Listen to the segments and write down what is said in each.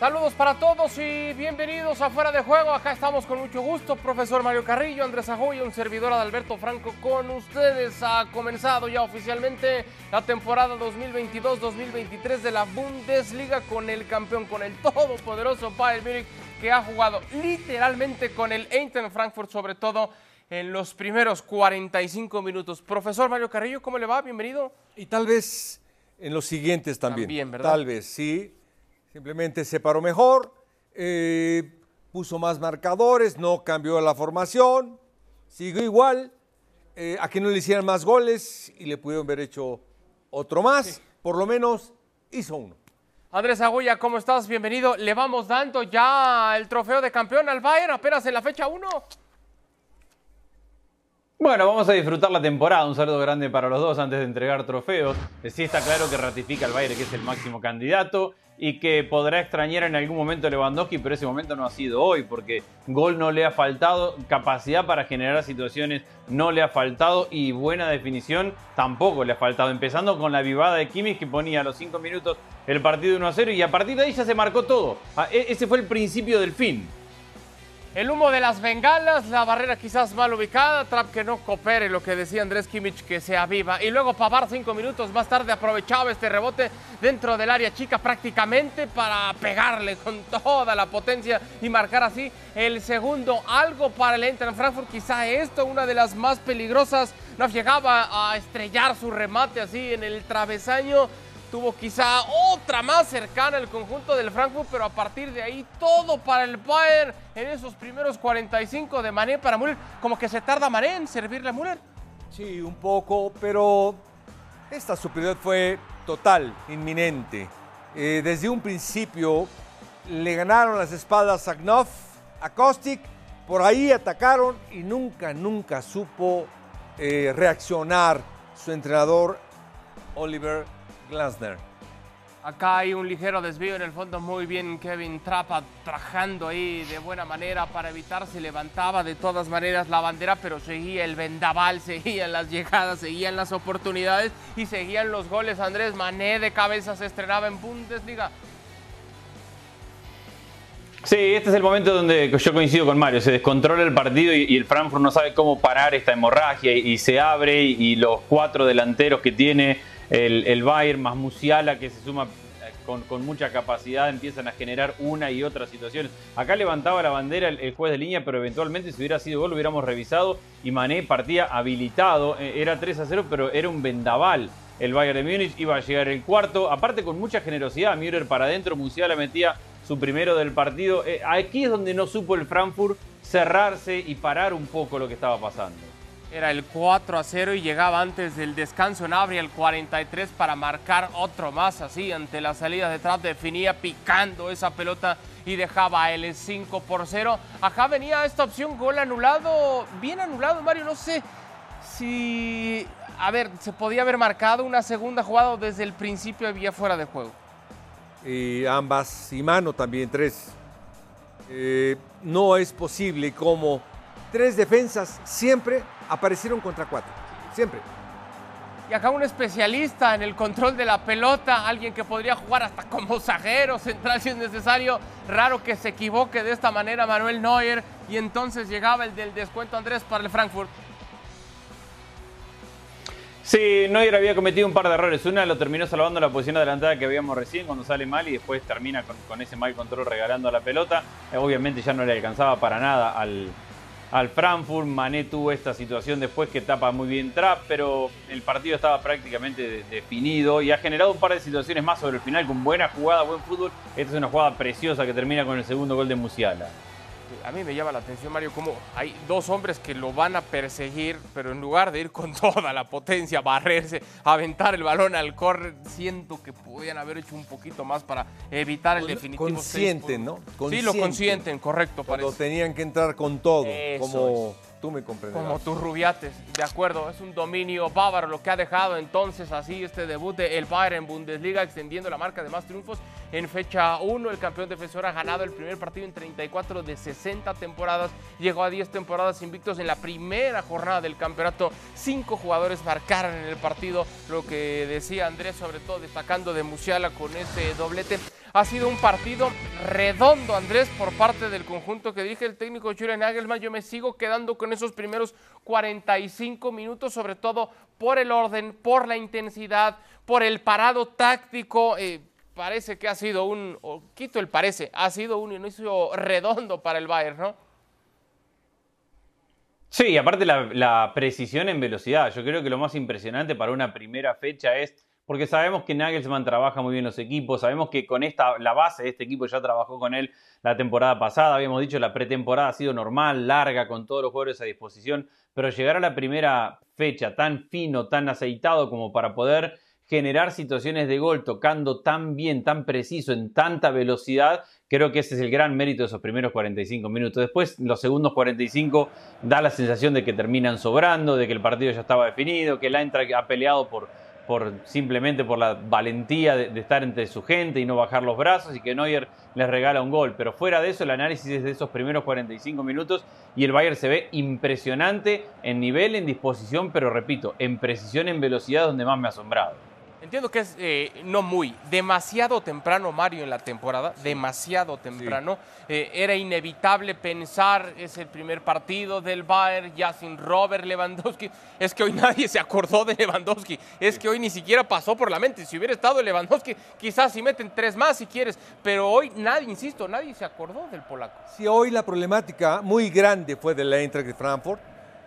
Saludos para todos y bienvenidos a Fuera de Juego. Acá estamos con mucho gusto. Profesor Mario Carrillo, Andrés Ajoya, un servidor Adalberto Franco con ustedes. Ha comenzado ya oficialmente la temporada 2022-2023 de la Bundesliga con el campeón, con el todopoderoso Bayern Múnich que ha jugado literalmente con el Eintracht Frankfurt, sobre todo en los primeros 45 minutos. Profesor Mario Carrillo, ¿cómo le va? Bienvenido. Y tal vez en los siguientes también. También, ¿verdad? Tal vez, sí. Simplemente se paró mejor, eh, puso más marcadores, no cambió la formación, siguió igual. Eh, a que no le hicieran más goles y le pudieron haber hecho otro más, por lo menos hizo uno. Andrés Agulla, ¿cómo estás? Bienvenido. Le vamos dando ya el trofeo de campeón al Bayern apenas en la fecha 1. Bueno, vamos a disfrutar la temporada. Un saludo grande para los dos antes de entregar trofeos. Sí está claro que ratifica al Bayern que es el máximo candidato y que podrá extrañar en algún momento Lewandowski, pero ese momento no ha sido hoy, porque gol no le ha faltado, capacidad para generar situaciones no le ha faltado y buena definición tampoco le ha faltado. Empezando con la vivada de Kimmich que ponía a los 5 minutos el partido 1 a 0 y a partir de ahí ya se marcó todo. Ah, e- Ese fue el principio del fin. El humo de las bengalas, la barrera quizás mal ubicada, Trap que no coopere, lo que decía Andrés Kimmich que se aviva. Y luego Pavar cinco minutos más tarde aprovechaba este rebote dentro del área chica prácticamente para pegarle con toda la potencia y marcar así el segundo. Algo para el Eintracht Frankfurt, quizá esto, una de las más peligrosas, no llegaba a estrellar su remate así en el travesaño. Tuvo quizá otra más cercana al conjunto del Frankfurt, pero a partir de ahí todo para el Bayern en esos primeros 45 de Mané para Müller. Como que se tarda Mané en servirle a Müller. Sí, un poco, pero esta superioridad fue total, inminente. Eh, desde un principio le ganaron las espaldas a Knopf, a Kostic, por ahí atacaron y nunca, nunca supo eh, reaccionar su entrenador Oliver Glasner. Acá hay un ligero desvío en el fondo, muy bien Kevin Trapa trabajando ahí de buena manera para evitar, se levantaba de todas maneras la bandera, pero seguía el vendaval, seguían las llegadas, seguían las oportunidades y seguían los goles. Andrés Mané de cabeza se estrenaba en Bundesliga. Sí, este es el momento donde yo coincido con Mario, se descontrola el partido y, y el Frankfurt no sabe cómo parar esta hemorragia y, y se abre y, y los cuatro delanteros que tiene el, Bayern más Musiala que se suma eh, con, mucha capacidad empiezan a generar una y otra situaciones. Acá levantaba la bandera el, el juez de línea, pero eventualmente si hubiera sido gol lo hubiéramos revisado y Mané partía habilitado, Eh, era 3 a 0, pero era un vendaval. El Bayern de Múnich iba a llegar el cuarto, aparte con mucha generosidad, Müller para adentro, Musiala metía su primero del partido. Eh, aquí es donde no supo el Frankfurt cerrarse y parar un poco lo que estaba pasando. Era el 4 a 0 y llegaba antes del descanso en Abri el 43 para marcar otro más así ante la salida de Trap definía picando esa pelota y dejaba el 5 por 0. Acá venía esta opción gol anulado, bien anulado Mario, no sé si a ver, se podía haber marcado una segunda jugada desde el principio había fuera de juego. y ambas y mano también tres. Eh, no es posible como tres defensas siempre aparecieron contra cuatro. Siempre. Y acá un especialista en el control de la pelota, alguien que podría jugar hasta como zaguero central si es necesario. Raro que se equivoque de esta manera Manuel Neuer. Y entonces llegaba el del descuento Andrés para el Frankfurt. Sí, Neuer había cometido un par de errores. Una lo terminó salvando la posición adelantada que habíamos recién cuando sale mal y después termina con, con ese mal control regalando la pelota. Eh, obviamente ya no le alcanzaba para nada al, al Frankfurt. Mané tuvo esta situación después que tapa muy bien Trap, pero el partido estaba prácticamente de- definido y ha generado un par de situaciones más sobre el final con buena jugada, buen fútbol. Esta es una jugada preciosa que termina con el segundo gol de Musiala. A mí me llama la atención, Mario, como hay dos hombres que lo van a perseguir, pero en lugar de ir con toda la potencia, barrerse, aventar el balón al córner, siento que podían haber hecho un poquito más para evitar el definitivo. Consienten, ¿no? Sí, lo consienten, correcto. Cuando tenían que entrar con todo, como tú me comprendes. Como tus rubiates, de acuerdo. Es un dominio bávaro lo que ha dejado entonces así este debut de el Bayern Bundesliga, extendiendo la marca de más triunfos en fecha 1. El campeón defensor ha ganado el primer partido en 34 de 60 temporadas. Llegó a 10 temporadas invictos en la primera jornada del campeonato. Cinco jugadores marcaron en el partido, lo que decía Andrés, sobre todo destacando de Musiala con ese doblete. Ha sido un partido redondo, Andrés, por parte del conjunto que dije el técnico Julian Nagelsmann. Yo me sigo quedando con esos primeros 45 minutos, sobre todo por el orden, por la intensidad, por el parado táctico. Eh, parece que ha sido un, o quito el parece, ha sido un inicio redondo para el Bayern, ¿no? Sí, aparte la, la, precisión en velocidad. Yo creo que lo más impresionante para una primera fecha es porque sabemos que Nagelsmann trabaja muy bien los equipos, sabemos que con esta, la base de este equipo ya trabajó con él la temporada pasada, habíamos dicho la pretemporada ha sido normal, larga, con todos los jugadores a disposición, pero llegar a la primera fecha tan fino, tan aceitado como para poder generar situaciones de gol tocando tan bien, tan preciso, en tanta velocidad, creo que ese es el gran mérito de esos primeros 45 minutos. Después, los segundos 45 da la sensación de que terminan sobrando, de que el partido ya estaba definido, que el Eintracht ha peleado por simplemente por la valentía de, estar entre su gente y no bajar los brazos y que Neuer les regala un gol. Pero fuera de eso, el análisis es de esos primeros 45 minutos y el Bayern se ve impresionante en nivel, en disposición, pero repito, en precisión, en velocidad, donde más me ha asombrado. Entiendo que es eh, no muy, demasiado temprano Mario en la temporada, demasiado temprano. Eh, era inevitable pensar, es el primer partido del Bayern, ya sin Robert Lewandowski. Es que hoy nadie se acordó de Lewandowski, es que hoy ni siquiera pasó por la mente. Si hubiera estado Lewandowski, quizás si meten tres más si quieres, pero hoy nadie, insisto, nadie se acordó del polaco. Sí, hoy la problemática muy grande fue del Eintracht de Frankfurt,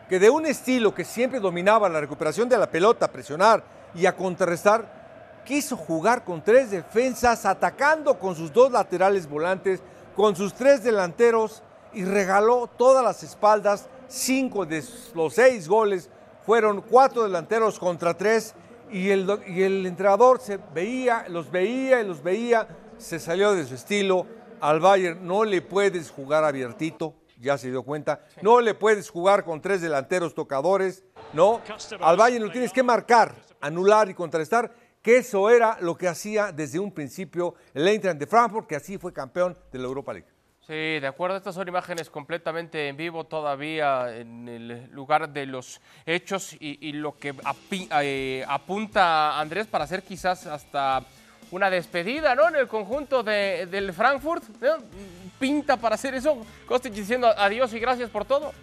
que de un estilo que siempre dominaba la recuperación de la pelota, presionar, y a contrarrestar, quiso jugar con tres defensas, atacando con sus dos laterales volantes, con sus tres delanteros y regaló todas las espaldas. Cinco de los seis goles fueron cuatro delanteros contra tres y el, y el entrenador se veía, los veía y los veía, se salió de su estilo. Al Bayern no le puedes jugar abiertito, ya se dio cuenta, no le puedes jugar con tres delanteros tocadores, no, al Bayern lo tienes que marcar anular y contrarrestar, que eso era lo que hacía desde un principio el Eintracht de Frankfurt, que así fue campeón de la Europa League. Sí, de acuerdo. Estas son imágenes completamente en vivo todavía en el lugar de los hechos y, lo que eh, apunta Andrés para hacer quizás hasta una despedida, ¿no? En el conjunto de, del Frankfurt. Pinta para hacer eso. Kostic diciendo adiós y gracias por todo.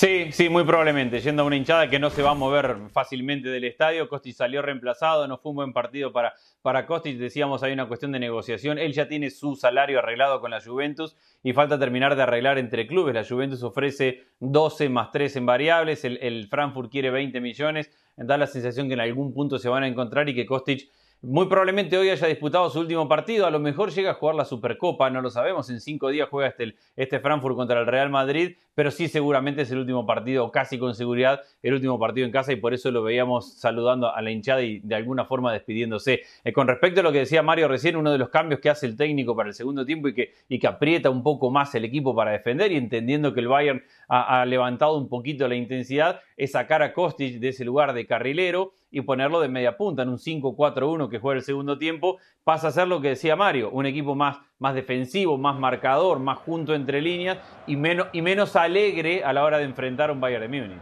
Sí, sí, muy probablemente. Yendo a una hinchada que no se va a mover fácilmente del estadio. Costis salió reemplazado, no fue un buen partido para, para. Decíamos, hay una cuestión de negociación. Él ya tiene su salario arreglado con la Juventus y falta terminar de arreglar entre clubes. La Juventus ofrece 12 más 3 en variables. El, el Frankfurt quiere 20 millones. Da la sensación que en algún punto se van a encontrar y que Kostic muy probablemente hoy haya disputado su último partido, a lo mejor llega a jugar la Supercopa, no lo sabemos, en cinco días juega este, este Frankfurt contra el Real Madrid, pero sí seguramente es el último partido, casi con seguridad, el último partido en casa y por eso lo veíamos saludando a la hinchada y de alguna forma despidiéndose. Eh, con respecto a lo que decía Mario recién, uno de los cambios que hace el técnico para el segundo tiempo y que, y que aprieta un poco más el equipo para defender y entendiendo que el Bayern ha, ha levantado un poquito la intensidad, es sacar a Kostic de ese lugar de carrilero y ponerlo de media punta en un 5-4-1 que juega el segundo tiempo, pasa a ser lo que decía Mario, un equipo más, más defensivo, más marcador, más junto entre líneas y menos, y menos alegre a la hora de enfrentar a un Bayern de Múnich.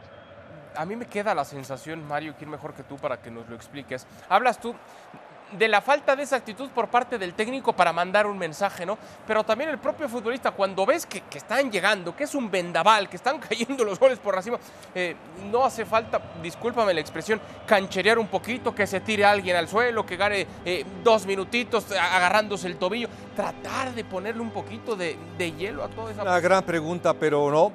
A mí me queda la sensación, Mario, quién mejor que tú para que nos lo expliques. Hablas tú de la falta de esa actitud por parte del técnico para mandar un mensaje, ¿no? Pero también el propio futbolista, cuando ves que, están llegando, que es un vendaval, que están cayendo los goles por encima, eh, no hace falta, discúlpame la expresión, cancherear un poquito, que se tire alguien al suelo, que gane eh, dos minutitos agarrándose el tobillo, tratar de ponerle un poquito de, hielo a toda esa... Una gran pregunta, pero no.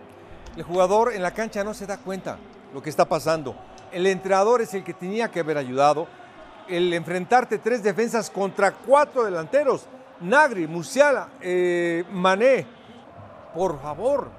El jugador en la cancha no se da cuenta lo que está pasando. El entrenador es el que tenía que haber ayudado el enfrentarte tres defensas contra cuatro delanteros. Nagri, Musiala, eh, Mané, por favor,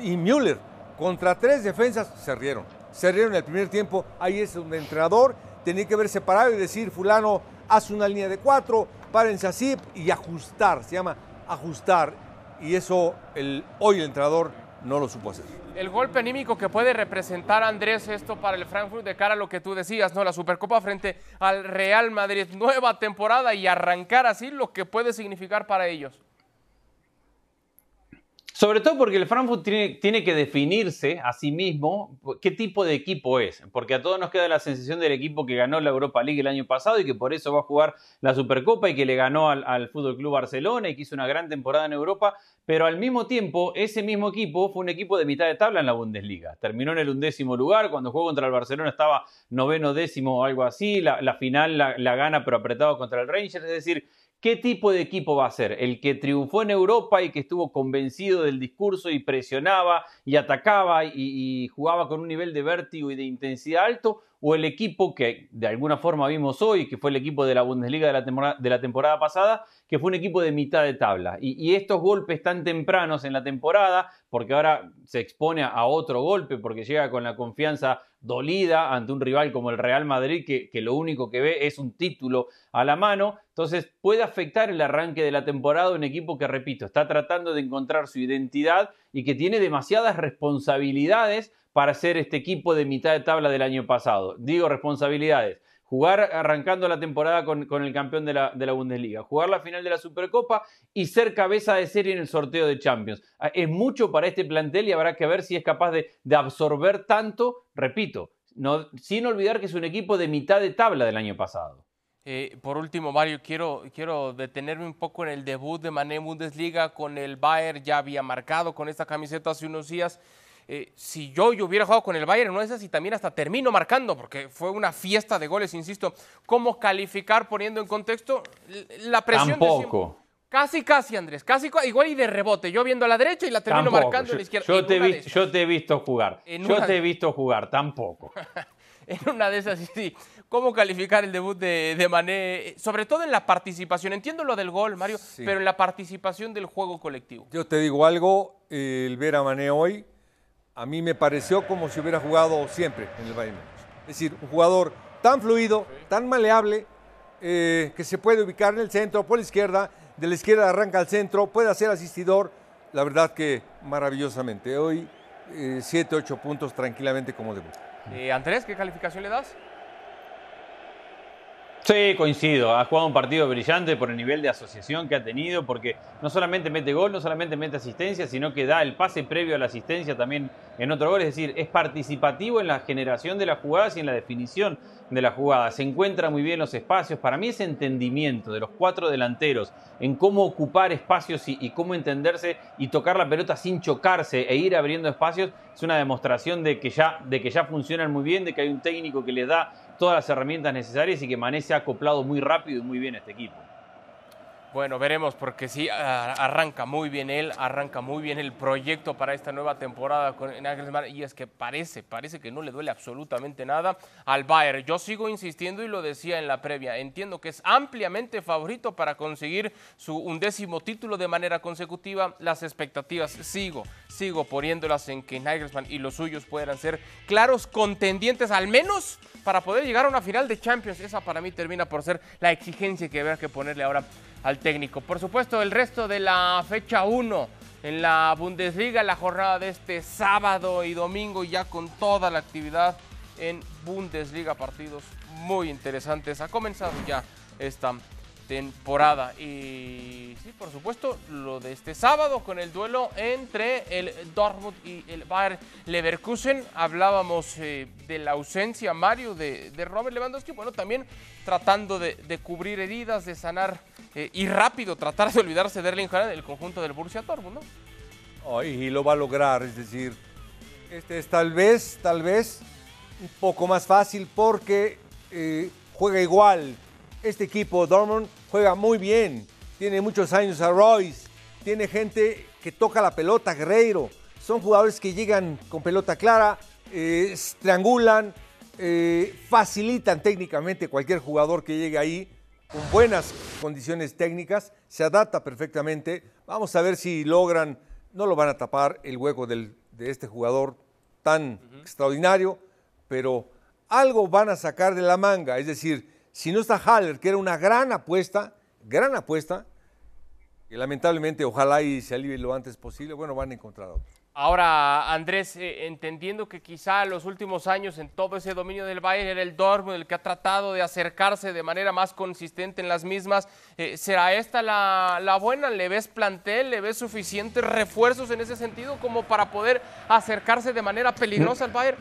y Müller, contra tres defensas, se rieron. Se rieron el primer tiempo, ahí es donde el entrenador tenía que haber separado y decir, fulano, haz una línea de cuatro, párense así y ajustar, se llama ajustar. Y eso el, hoy el entrenador no lo supo hacer. El golpe anímico que puede representar Andrés esto para el Frankfurt de cara a lo que tú decías, ¿no? La Supercopa frente al Real Madrid, nueva temporada y arrancar así lo que puede significar para ellos. Sobre todo porque el Frankfurt tiene, que definirse a sí mismo qué tipo de equipo es. Porque a todos nos queda la sensación del equipo que ganó la Europa League el año pasado y que por eso va a jugar la Supercopa y que le ganó al, al Fútbol Club Barcelona y que hizo una gran temporada en Europa. Pero al mismo tiempo, ese mismo equipo fue un equipo de mitad de tabla en la Bundesliga. Terminó en el undécimo lugar. Cuando jugó contra el Barcelona estaba noveno, décimo o algo así. La, final la, la gana, pero apretado contra el Rangers. Es decir, ¿Qué tipo de equipo va a ser? ¿El que triunfó en Europa y que estuvo convencido del discurso y presionaba y atacaba y, jugaba con un nivel de vértigo y de intensidad alto? ¿O el equipo que de alguna forma vimos hoy, que fue el equipo de la Bundesliga de la temporada, pasada, que fue un equipo de mitad de tabla? Y, estos golpes tan tempranos en la temporada, porque ahora se expone a otro golpe, porque llega con la confianza dolida ante un rival como el Real Madrid, que, que, lo único que ve es un título a la mano. Entonces puede afectar el arranque de la temporada un equipo que, repito, está tratando de encontrar su identidad y que tiene demasiadas responsabilidades para ser este equipo de mitad de tabla del año pasado. Digo responsabilidades jugar arrancando la temporada con, el campeón de la, de la, Bundesliga, jugar la final de la Supercopa y ser cabeza de serie en el sorteo de Champions. Ah, es mucho para este plantel y habrá que ver si es capaz de, absorber tanto, repito, sin olvidar que es un equipo de mitad de tabla del año pasado. Eh, por último, Mario, quiero, detenerme un poco en el debut de Mané Bundesliga con el Bayern, ya había marcado con esta camiseta hace unos días. Eh, si yo, yo, hubiera jugado con el Bayern, no es así, también hasta termino marcando, porque fue una fiesta de goles, insisto. ¿Cómo calificar poniendo en contexto la presión? Tampoco. Casi, casi, Andrés. Casi, igual y de rebote. Yo viendo a la derecha y la termino marcando a la izquierda. Yo, te, he visto jugar. yo te he visto jugar, tampoco. en una de esas, sí. ¿Cómo calificar el debut de, de, Mané? Sobre todo en la participación. Entiendo lo del gol, Mario, pero en la participación del juego colectivo. Yo te digo algo, el ver a Mané hoy a mí me pareció como si hubiera jugado siempre en el Bayern Es decir, un jugador tan fluido, tan maleable, eh, que se puede ubicar en el centro, por la izquierda, de la izquierda arranca al centro, puede hacer asistidor. La verdad que maravillosamente. Hoy, 7, eh, 8 puntos tranquilamente como debut. Eh, Andrés, ¿qué calificación le das? Sí, coincido. Ha jugado un partido brillante por el nivel de asociación que ha tenido, porque no solamente mete gol, no solamente mete asistencia, sino que da el pase previo a la asistencia también en otro gol. Es decir, es participativo en la generación de las jugadas y en la definición de las jugadas. Se encuentra muy bien los espacios. Para mí ese entendimiento de los cuatro delanteros en cómo ocupar espacios y, y cómo entenderse y tocar la pelota sin chocarse e ir abriendo espacios es una demostración de que ya, de que ya funcionan muy bien, de que hay un técnico que les da todas las herramientas necesarias y que Mané ha acoplado muy rápido y muy bien a este equipo. Bueno, veremos porque sí, arranca muy bien él, arranca muy bien el proyecto para esta nueva temporada con Nagelsmann y es que parece, parece que no le duele absolutamente nada al Bayern. Yo sigo insistiendo y lo decía en la previa, entiendo que es ampliamente favorito para conseguir su undécimo título de manera consecutiva. Las expectativas sigo, sigo poniéndolas en que Nagelsmann y los suyos puedan ser claros contendientes al menos para poder llegar a una final de Champions. Esa para mí termina por ser la exigencia que habrá que ponerle ahora al técnico. Por supuesto, el resto de la fecha 1 en la Bundesliga, la jornada de este sábado y domingo, ya con toda la actividad en Bundesliga, partidos muy interesantes. Ha comenzado ya esta temporada. Y sí, por supuesto, lo de este sábado con el duelo entre el Dortmund y el Bayern Leverkusen. Hablábamos eh, de la ausencia, Mario, de, Robert Lewandowski. Bueno, también tratando de, cubrir heridas, de sanar eh, y rápido tratar de olvidarse de Erling Haaland del conjunto del Borussia Dortmund, ¿no? y lo va a lograr, es decir, este es tal vez, tal vez un poco más fácil porque eh, juega igual este equipo, Dortmund, juega muy bien. Tiene muchos años a Royce. Tiene gente que toca la pelota, Guerreiro. Son jugadores que llegan con pelota clara, eh, triangulan, facilitan técnicamente cualquier jugador que llegue ahí. Con buenas condiciones técnicas, se adapta perfectamente. Vamos a ver si logran, no lo van a tapar el hueco del, de este jugador tan extraordinario, pero algo van a sacar de la manga. Es decir, si no está Haller, que era una gran apuesta, gran apuesta, que lamentablemente ojalá y se alivie lo antes posible, bueno, van a encontrar otro. Ahora, Andrés, eh, entendiendo que quizá los últimos años en todo ese dominio del Bayern era el Dortmund el que ha tratado de acercarse de manera más consistente en las mismas, eh, ¿será esta la, la, buena? ¿Le ves plantel? ¿Le ves suficientes refuerzos en ese sentido como para poder acercarse de manera peligrosa al Bayern?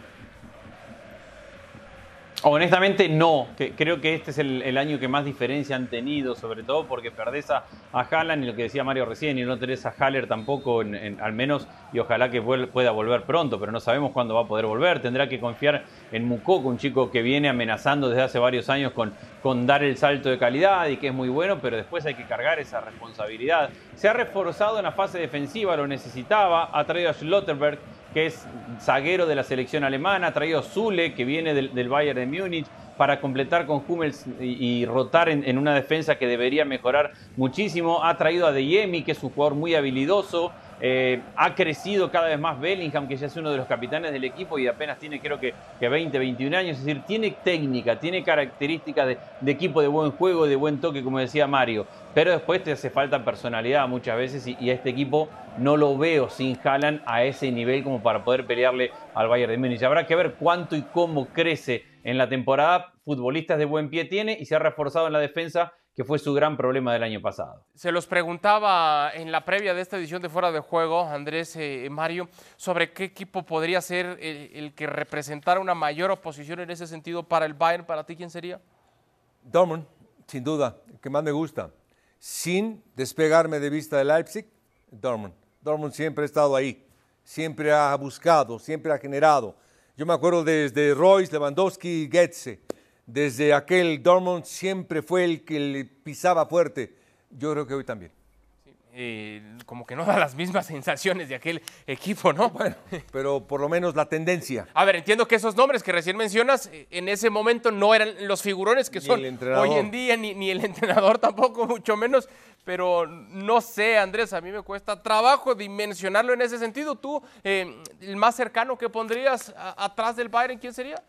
Honestamente no, creo que este es el, año que más diferencia han tenido, sobre todo porque perdés a, a Haaland y lo que decía Mario recién, y no tenés a Haller tampoco, al menos, y ojalá que pueda volver pronto, pero no sabemos cuándo va a poder volver. Tendrá que confiar en Mukoko, un chico que viene amenazando desde hace varios años con, con dar el salto de calidad y que es muy bueno, pero después hay que cargar esa responsabilidad. Se ha reforzado en la fase defensiva, lo necesitaba, ha traído a Schlotterberg que es zaguero de la selección alemana, ha traído Zule, que viene del, Bayern de Múnich, para completar con Hummels y, rotar en, una defensa que debería mejorar muchísimo. Ha traído a Deyemi, que es un jugador muy habilidoso. Eh, ha crecido cada vez más Bellingham, que ya es uno de los capitanes del equipo y apenas tiene creo que, que 20, 21 años. Es decir, tiene técnica, tiene características de, equipo de buen juego, de buen toque, como decía Mario. Pero después te hace falta personalidad muchas veces y, a este equipo no lo veo sin Haaland a ese nivel como para poder pelearle al Bayern de Múnich. Habrá que ver cuánto y cómo crece en la temporada. Futbolistas de buen pie tiene y se ha reforzado en la defensa que fue su gran problema del año pasado. Se los preguntaba en la previa de esta edición de Fuera de Juego, Andrés eh, Mario, sobre qué equipo podría ser el, que representara una mayor oposición en ese sentido para el Bayern. ¿Para ti quién sería? Dortmund, sin duda, el que más me gusta. Sin despegarme de vista de Leipzig, Dortmund. Dortmund siempre ha estado ahí, siempre ha buscado, siempre ha generado. Yo me acuerdo desde Royce, Lewandowski, Goetze desde aquel Dortmund siempre fue el que le pisaba fuerte. Yo creo que hoy también. como que no da las mismas sensaciones de aquel equipo, ¿no? Bueno, pero por lo menos la tendencia. A ver, entiendo que esos nombres que recién mencionas eh, en ese momento no eran los figurones que son hoy en día, ni, ni, el entrenador tampoco, mucho menos. Pero no sé, Andrés, a mí me cuesta trabajo dimensionarlo en ese sentido. Tú, eh, el más cercano que pondrías atrás del Bayern, ¿quién sería?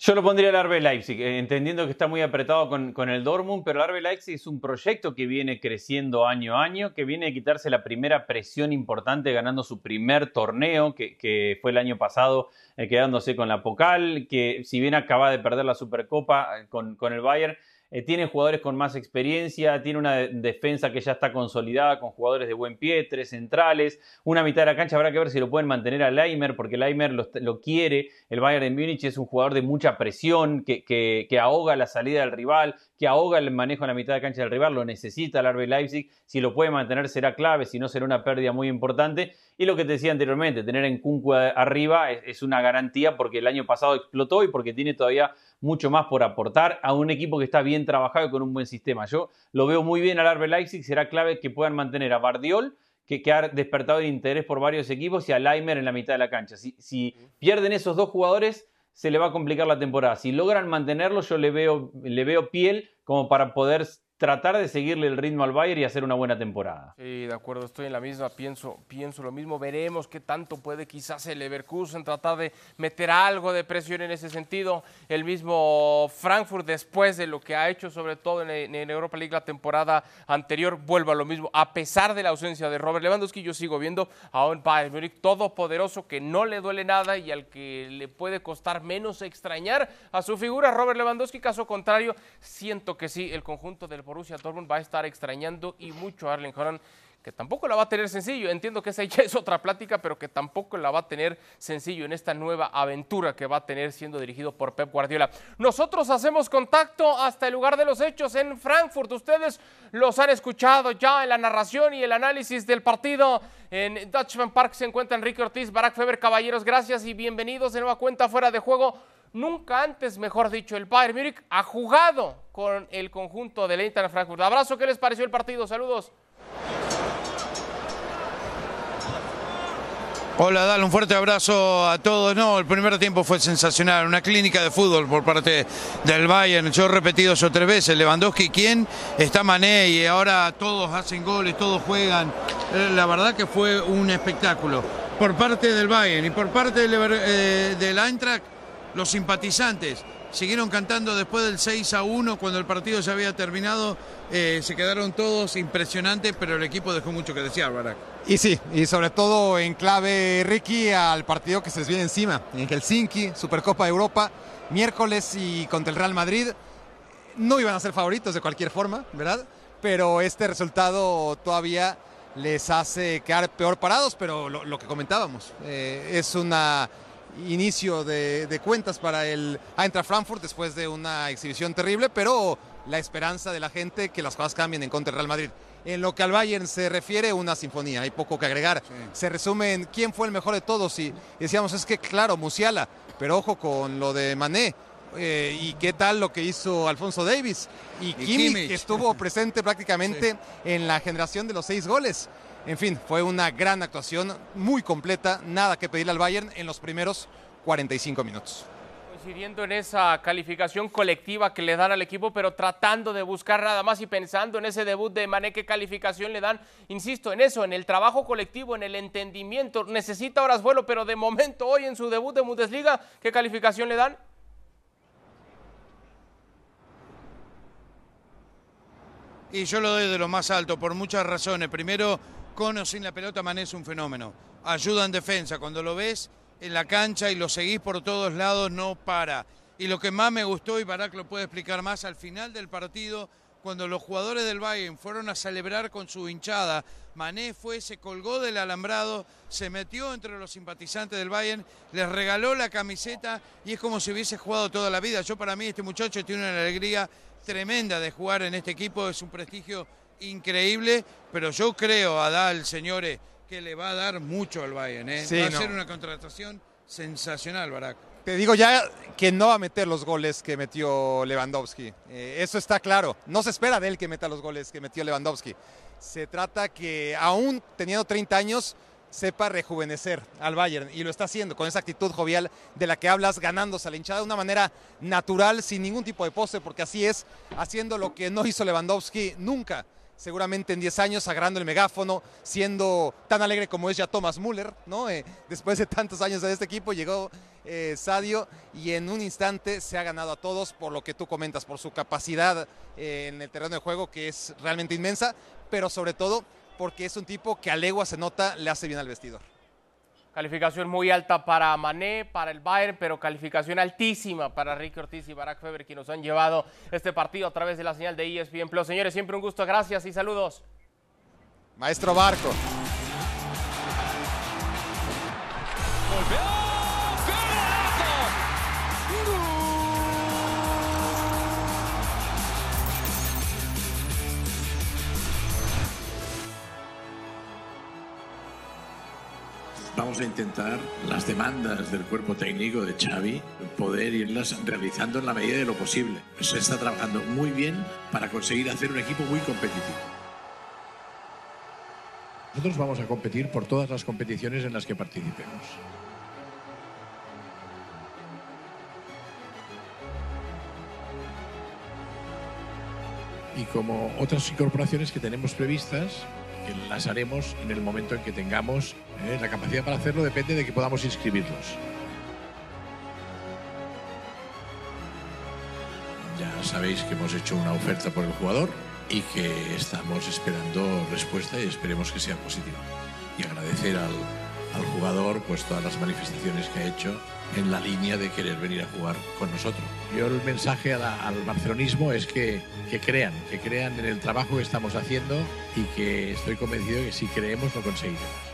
Yo lo pondría el RB Leipzig, eh, entendiendo que está muy apretado con, el Dortmund, pero el RB Leipzig es un proyecto que viene creciendo año a año, que viene a quitarse la primera presión importante ganando su primer torneo, que, fue el año pasado, eh, quedándose con la Pocal, que si bien acaba de perder la Supercopa eh, con, con el Bayern, eh, tiene jugadores con más experiencia, tiene una defensa que ya está consolidada con jugadores de buen pie, tres centrales, una mitad de la cancha. Habrá que ver si lo pueden mantener a Leimer, porque Leimer lo, quiere, el Bayern de Múnich es un jugador de mucha presión, que, que, ahoga la salida del rival, que ahoga el manejo en la mitad de cancha del rival, lo necesita el RB Leipzig, si lo puede mantener será clave, si no será una pérdida muy importante, y lo que te decía anteriormente, tener en Kunku arriba es una garantía porque el año pasado explotó y porque tiene todavía mucho más por aportar a un equipo que está bien trabajado y con un buen sistema. Yo lo veo muy bien al RB Leipzig, será clave que puedan mantener a Bardiol, que, ha despertado el interés por varios equipos, y a Leimer en la mitad de la cancha. Si, pierden esos dos jugadores, se le va a complicar la temporada. Si logran mantenerlo, yo le veo, le veo piel como para poder tratar de seguirle el ritmo al Bayern y hacer una buena temporada. Sí, de acuerdo, estoy en la misma, pienso, pienso lo mismo. Veremos qué tanto puede quizás el Leverkusen tratar de meter algo de presión en ese sentido. El mismo Frankfurt, después de lo que ha hecho, sobre todo en, Europa League la temporada anterior, vuelve a lo mismo. A pesar de la ausencia de Robert Lewandowski, yo sigo viendo a un Bayern Múnich todopoderoso que no le duele nada y al que le puede costar menos extrañar a su figura, Robert Lewandowski. Caso contrario, siento que sí, el conjunto del Borussia Dortmund va a estar extrañando y mucho a Arlen Holland que tampoco la va a tener sencillo. Entiendo que esa ya es otra plática, pero que tampoco la va a tener sencillo en esta nueva aventura que va a tener siendo dirigido por Pep Guardiola. Nosotros hacemos contacto hasta el lugar de los hechos en Frankfurt. Ustedes los han escuchado ya en la narración y el análisis del partido. En Dutchman Park se encuentra Enrique Ortiz, Barack Feber, caballeros, gracias y bienvenidos de nueva cuenta fuera de juego nunca antes, mejor dicho, el Bayern Múnich ha jugado con el conjunto del Eintracht Frankfurt. Abrazo, ¿qué les pareció el partido? Saludos. Hola, dale un fuerte abrazo a todos. No, el primer tiempo fue sensacional, una clínica de fútbol por parte del Bayern. Yo he repetido eso tres veces. Lewandowski, ¿quién? Está Mané y ahora todos hacen goles, todos juegan. Eh, la verdad que fue un espectáculo. Por parte del Bayern y por parte del, eh, del los simpatizantes siguieron cantando después del 6 a 1 cuando el partido ya había terminado. Eh, se quedaron todos impresionantes, pero el equipo dejó mucho que desear, Barak. Y sí, y sobre todo en clave, Ricky, al partido que se les viene encima, en Helsinki, Supercopa de Europa, miércoles y contra el Real Madrid. No iban a ser favoritos de cualquier forma, ¿verdad? Pero este resultado todavía les hace quedar peor parados, pero lo, que comentábamos, eh, es una inicio de, cuentas para el Eintracht Frankfurt después de una exhibición terrible, pero la esperanza de la gente que las cosas cambien en contra del Real Madrid. En lo que al Bayern se refiere, una sinfonía, hay poco que agregar. Se resume en quién fue el mejor de todos y, decíamos, es que claro, Musiala, pero ojo con lo de Mané. Eh, y qué tal lo que hizo Alfonso Davis y, Kimi, que estuvo presente prácticamente en la generación de los seis goles. En fin, fue una gran actuación, muy completa, nada que pedirle al Bayern en los primeros 45 minutos coincidiendo en esa calificación colectiva que le dan al equipo, pero tratando de buscar nada más y pensando en ese debut de Mané, qué calificación le dan. Insisto en eso, en el trabajo colectivo, en el entendimiento. Necesita horas vuelo, pero de momento hoy en su debut de Bundesliga, ¿qué calificación le dan? Y yo lo doy de lo más alto por muchas razones. Primero, con o sin la pelota, Mané es un fenómeno. Ayuda en defensa. Cuando lo ves en la cancha y lo seguís por todos lados, no para. Y lo que más me gustó, y Barak lo puede explicar más, al final del partido, cuando los jugadores del Bayern fueron a celebrar con su hinchada, Mané fue, se colgó del alambrado, se metió entre los simpatizantes del Bayern, les regaló la camiseta y es como si hubiese jugado toda la vida. Yo para mí este muchacho tiene una alegría tremenda de jugar en este equipo, es un prestigio increíble, pero yo creo, Adal, señores, que le va a dar mucho al Bayern. ¿eh? va a ser una contratación sensacional, Barak. Te digo ya que no va a meter los goles que metió Lewandowski. Eh, eso está claro. No se espera de él que meta los goles que metió Lewandowski. Se trata que aún teniendo 30 años sepa rejuvenecer al Bayern y lo está haciendo con esa actitud jovial de la que hablas, ganándose a la hinchada de una manera natural, sin ningún tipo de pose, porque así es, haciendo lo que no hizo Lewandowski nunca seguramente en 10 años agarrando el megáfono, siendo tan alegre como es ya Thomas Müller, ¿no? Eh, después de tantos años de este equipo llegó eh, Sadio y en un instante se ha ganado a todos por lo que tú comentas, por su capacidad eh, en el terreno de juego que es realmente inmensa, pero sobre todo porque es un tipo que a legua se nota le hace bien al vestidor. Calificación muy alta para Mané, para el Bayern, pero calificación altísima para Ricky Ortiz y Barack Feber, que nos han llevado este partido a través de la señal de ESPN Plus. Señores, siempre un gusto, gracias y saludos. Maestro Barco. Vamos a intentar las demandas del cuerpo técnico de Xavi poder irlas realizando en la medida de lo posible. Se está trabajando muy bien para conseguir hacer un equipo muy competitivo. Nosotros vamos a competir por todas las competiciones en las que participemos. Y como otras incorporaciones que tenemos previstas, las haremos en el momento en que tengamos ¿eh? la capacidad para hacerlo, depende de que podamos inscribirlos. Ya sabéis que hemos hecho una oferta por el jugador y que estamos esperando respuesta y esperemos que sea positiva. Y agradecer al, al jugador pues todas las manifestaciones que ha hecho en la línea de querer venir a jugar con nosotros. Yo el mensaje al barcelonismo es que, que, crean, que crean en el trabajo que estamos haciendo y que estoy convencido de que si creemos lo conseguiremos.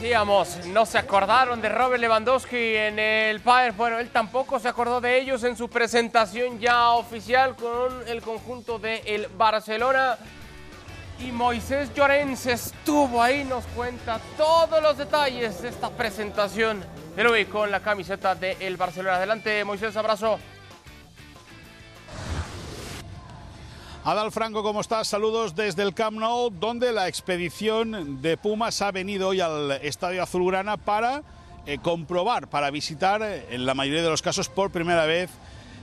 Decíamos, no se acordaron de Robert Lewandowski en el Bayern. Bueno, él tampoco se acordó de ellos en su presentación ya oficial con el conjunto del el Barcelona. Y Moisés Llorens estuvo ahí, nos cuenta todos los detalles de esta presentación de hoy con la camiseta del el Barcelona. Adelante, Moisés, abrazo. Adal Franco, ¿cómo estás? Saludos desde el Camp Nou, donde la expedición de Pumas ha venido hoy al Estadio Azulgrana para eh, comprobar, para visitar, eh, en la mayoría de los casos por primera vez,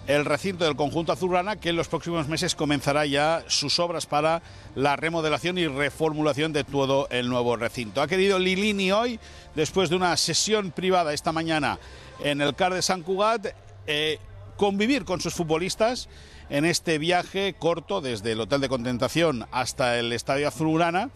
el recinto del conjunto azulgrana que en los próximos meses comenzará ya sus obras para la remodelación y reformulación de todo el nuevo recinto. Ha querido Lilini hoy, después de una sesión privada esta mañana en el CAR de San Cugat, eh, convivir con sus futbolistas en este viaje corto desde el Hotel de Contentación hasta el Estadio Azulgrana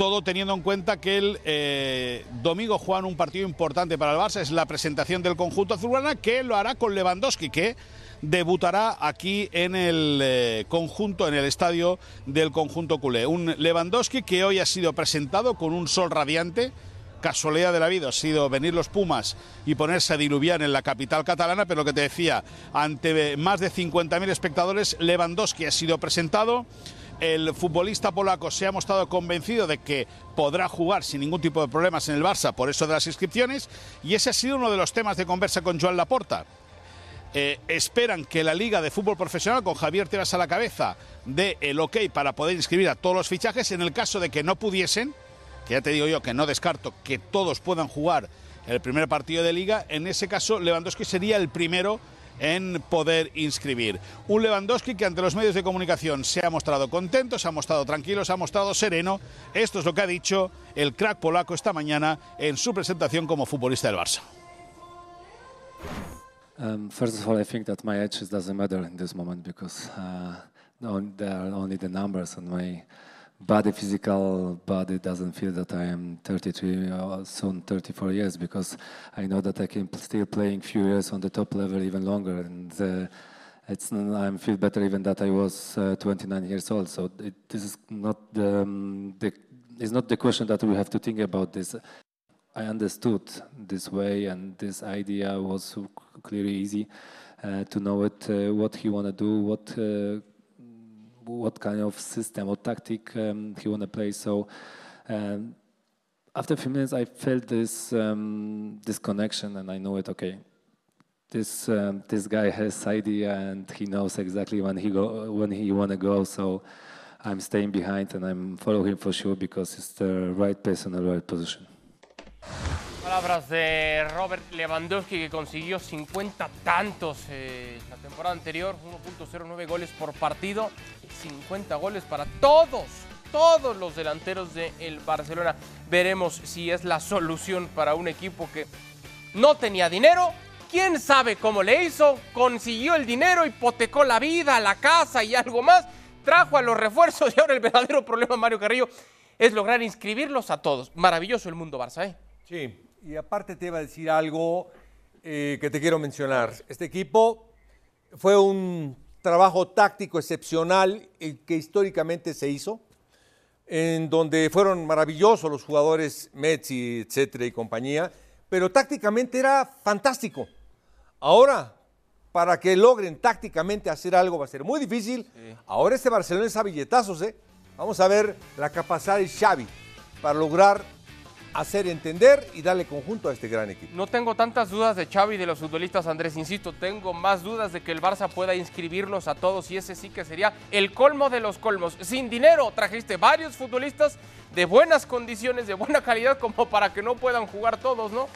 todo teniendo en cuenta que el eh, domingo juegan un partido importante para el Barça, es la presentación del conjunto azulgrana, que lo hará con Lewandowski, que debutará aquí en el eh, conjunto, en el estadio del conjunto culé. Un Lewandowski que hoy ha sido presentado con un sol radiante. Casualidad de la vida ha sido venir los Pumas y ponerse a diluviar en la capital catalana, pero lo que te decía, ante más de 50.000 espectadores, Lewandowski ha sido presentado. El futbolista polaco se ha mostrado convencido de que podrá jugar sin ningún tipo de problemas en el Barça por eso de las inscripciones y ese ha sido uno de los temas de conversa con Joan Laporta. Eh, esperan que la Liga de Fútbol Profesional, con Javier Tebas a la cabeza, dé el ok para poder inscribir a todos los fichajes. En el caso de que no pudiesen, ya te digo yo que no descarto que todos puedan jugar el primer partido de Liga, en ese caso Lewandowski sería el primero en poder inscribir. Un Lewandowski que ante los medios de comunicación se ha mostrado contento, se ha mostrado tranquilo, se ha mostrado sereno. Esto es lo que ha dicho el crack polaco esta mañana en su presentación como futbolista del Barça. Um, first of all, I think that my age doesn't matter in this moment because uh, there are only the numbers on my body, physical body doesn't feel that I am 33 or soon 34 years because I know that I can still playing few years on the top level even longer and uh, it's I feel better even that I was uh, 29 years old. So it, this is not the, um, the it's not the question that we have to think about this. I understood this way and this idea was clearly easy uh, to know it, uh, what he want to do, what uh, what kind of system or tactic um, he want to play. So um, after a few minutes, I felt this um, this connection, and I know it. Okay, this um, this guy has idea, and he knows exactly when he go when he want to go. So I'm staying behind, and I'm following him for sure because it's the right person the right position. Palabras de Robert Lewandowski que consiguió 50 tantos eh, la temporada anterior, 1.09 goles por partido, 50 goles para todos, todos los delanteros del Barcelona. Veremos si es la solución para un equipo que no tenía dinero. ¿Quién sabe cómo le hizo? Consiguió el dinero, hipotecó la vida, la casa y algo más. Trajo a los refuerzos y ahora el verdadero problema, Mario Carrillo, es lograr inscribirlos a todos. Maravilloso el mundo Barça, ¿eh? Sí, y aparte te iba a decir algo eh, que te quiero mencionar. Este equipo fue un trabajo táctico excepcional que históricamente se hizo, en donde fueron maravillosos los jugadores Messi, etcétera y compañía, pero tácticamente era fantástico. Ahora, para que logren tácticamente hacer algo va a ser muy difícil. Ahora este Barcelona es a billetazos, ¿eh? Vamos a ver la capacidad de Xavi para lograr hacer entender y darle conjunto a este gran equipo. No tengo tantas dudas de Xavi y de los futbolistas, Andrés, insisto, tengo más dudas de que el Barça pueda inscribirlos a todos y ese sí que sería el colmo de los colmos. Sin dinero trajiste varios futbolistas de buenas condiciones, de buena calidad, como para que no puedan jugar todos, ¿no?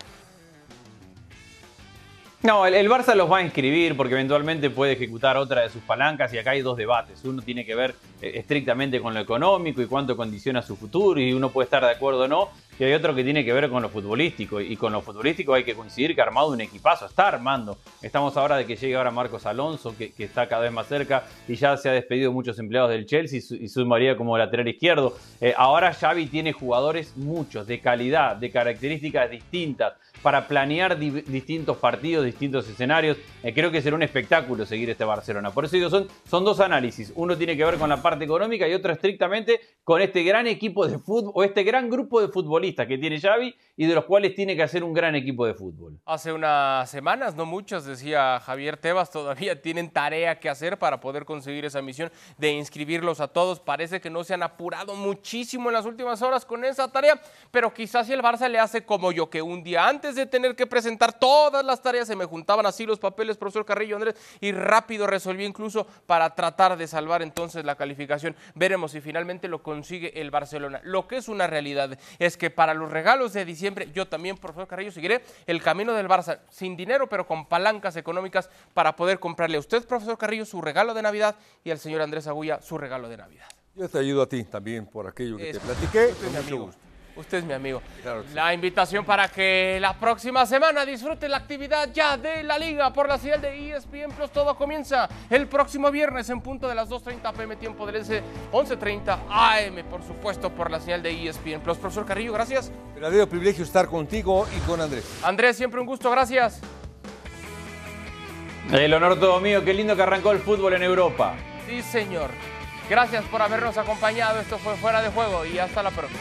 No, el, Barça los va a inscribir porque eventualmente puede ejecutar otra de sus palancas y acá hay dos debates. Uno tiene que ver eh, estrictamente con lo económico y cuánto condiciona su futuro y uno puede estar de acuerdo o no. Y hay otro que tiene que ver con lo futbolístico y con lo futbolístico hay que coincidir que ha armado un equipazo, está armando. Estamos ahora de que llegue ahora Marcos Alonso, que, está cada vez más cerca y ya se ha despedido muchos empleados del Chelsea y sumaría como lateral izquierdo. Eh, ahora Xavi tiene jugadores muchos, de calidad, de características distintas para planear distintos partidos, distintos escenarios. Eh, creo que será un espectáculo seguir este Barcelona. Por eso digo, son, son dos análisis. Uno tiene que ver con la parte económica y otro estrictamente con este gran equipo de fútbol, o este gran grupo de futbolistas que tiene Xavi y de los cuales tiene que hacer un gran equipo de fútbol. Hace unas semanas, no muchas, decía Javier Tebas, todavía tienen tarea que hacer para poder conseguir esa misión de inscribirlos a todos. Parece que no se han apurado muchísimo en las últimas horas con esa tarea, pero quizás si el Barça le hace como yo, que un día antes de tener que presentar todas las tareas, se me juntaban así los papeles, profesor Carrillo Andrés, y rápido resolví incluso para tratar de salvar entonces la calificación. Veremos si finalmente lo consigue el Barcelona. Lo que es una realidad es que para los regalos de diciembre, yo también, profesor Carrillo, seguiré el camino del Barça, sin dinero, pero con palancas económicas para poder comprarle a usted, profesor Carrillo, su regalo de Navidad y al señor Andrés Agulla su regalo de Navidad. Yo te ayudo a ti también por aquello que Eso. te platiqué. Con mucho gusto. Usted es mi amigo. Claro que sí. La invitación para que la próxima semana disfrute la actividad ya de la liga por la señal de ESPN Plus. Todo comienza el próximo viernes en punto de las 2.30 pm tiempo del S, 11.30 AM, por supuesto, por la señal de ESPN Plus. Profesor Carrillo, gracias. Verdadero privilegio estar contigo y con Andrés. Andrés, siempre un gusto, gracias. El honor todo mío, qué lindo que arrancó el fútbol en Europa. Sí, señor. Gracias por habernos acompañado. Esto fue Fuera de Juego y hasta la próxima.